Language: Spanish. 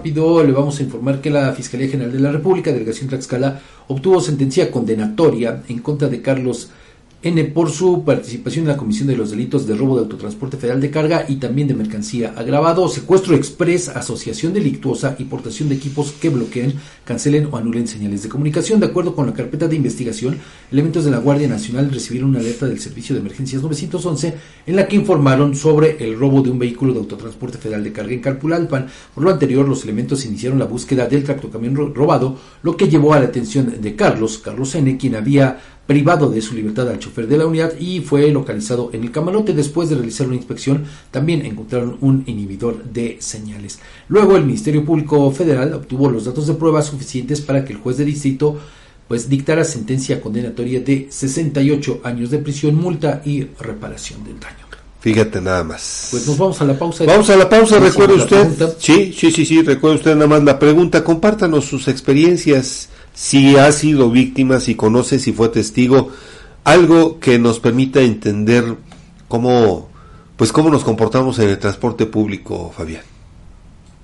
Rápido, le vamos a informar que la Fiscalía General de la República, Delegación Tlaxcala, obtuvo sentencia condenatoria en contra de Carlos N por su participación en la comisión de los delitos de robo de autotransporte federal de carga y también de mercancía agravado, secuestro express, asociación delictuosa y portación de equipos que bloqueen, cancelen o anulen señales de comunicación. De acuerdo con la carpeta de investigación, elementos de la Guardia Nacional recibieron una alerta del Servicio de Emergencias 911 en la que informaron sobre el robo de un vehículo de autotransporte federal de carga en Calpulalpan. Por lo anterior, los elementos iniciaron la búsqueda del tractocamión robado, lo que llevó a la atención de Carlos, Carlos N., quien había privado de su libertad al chofer de la unidad y fue localizado en el camarote. Después de realizar una inspección, también encontraron un inhibidor de señales. Luego, el Ministerio Público Federal obtuvo los datos de prueba suficientes para que el juez de distrito pues dictara sentencia condenatoria de 68 años de prisión, multa y reparación del daño. Fíjate nada más. Pues nos vamos a la pausa. Vamos a la pausa, recuerde usted. Sí, sí, sí, sí, recuerde usted nada más la pregunta. Compártanos sus experiencias si ha sido víctima, si conoce, si fue testigo, algo que nos permita entender cómo, pues cómo nos comportamos en el transporte público, Fabián.